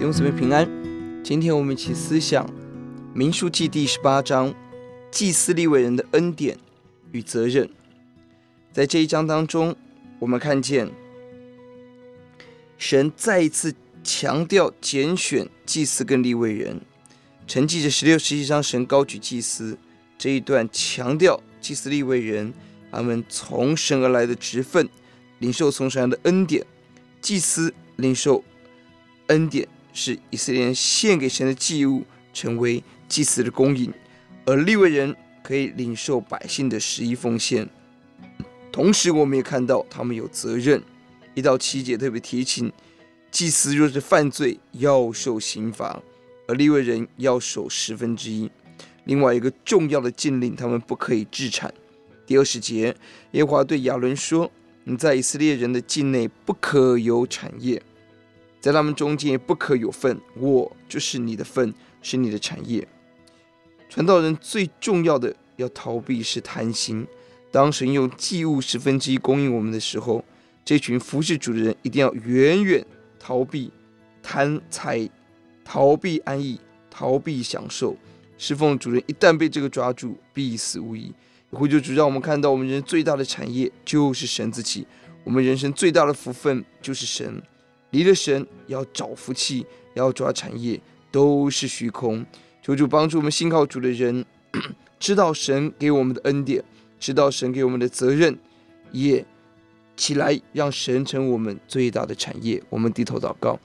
兄姊妹平安。今天我们一起思想《民数记》第十八章，祭司利未人的恩典与责任。在这一章当中，我们看见神再一次强调拣选祭司跟立位人。承继着十六、十七章神高举祭司这一段，强调祭司立位人他们从神而来的职分，领受从神的恩典。祭司领受恩典是以色列人献给神的祭物，成为祭司的供应；而利未人可以领受百姓的十一奉献。同时，我们也看到他们有责任。一到七节特别提醒，祭司若是犯罪，要受刑罚；而利未人要守十分之一。另外一个重要的禁令，他们不可以置产。第二十节，耶和华对亚伦说。你在以色列人的境内不可有产业，在他们中间不可有份。我就是你的份，是你的产业。传道人最重要的要逃避是贪心。当神用祭物十分之一供应我们的时候，这群服侍主的人一定要远远逃避贪财，逃避安逸，逃避享受。侍奉主人一旦被这个抓住，必死无疑。呼救主，让我们看到我们人最大的产业就是神自己。我们人生最大的福分就是神。离了神，要找福气，要抓产业，都是虚空。求主帮助我们信靠主的人，知道神给我们的恩典，知道神给我们的责任，也起来让神成我们最大的产业。我们低头祷告，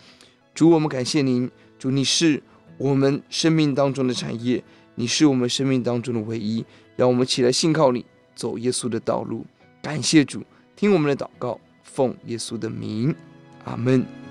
主，我们感谢您，主，你是我们生命当中的产业，你是我们生命当中的唯一。让我们起来信靠你，走耶稣的道路。感谢主，听我们的祷告，奉耶稣的名，阿门。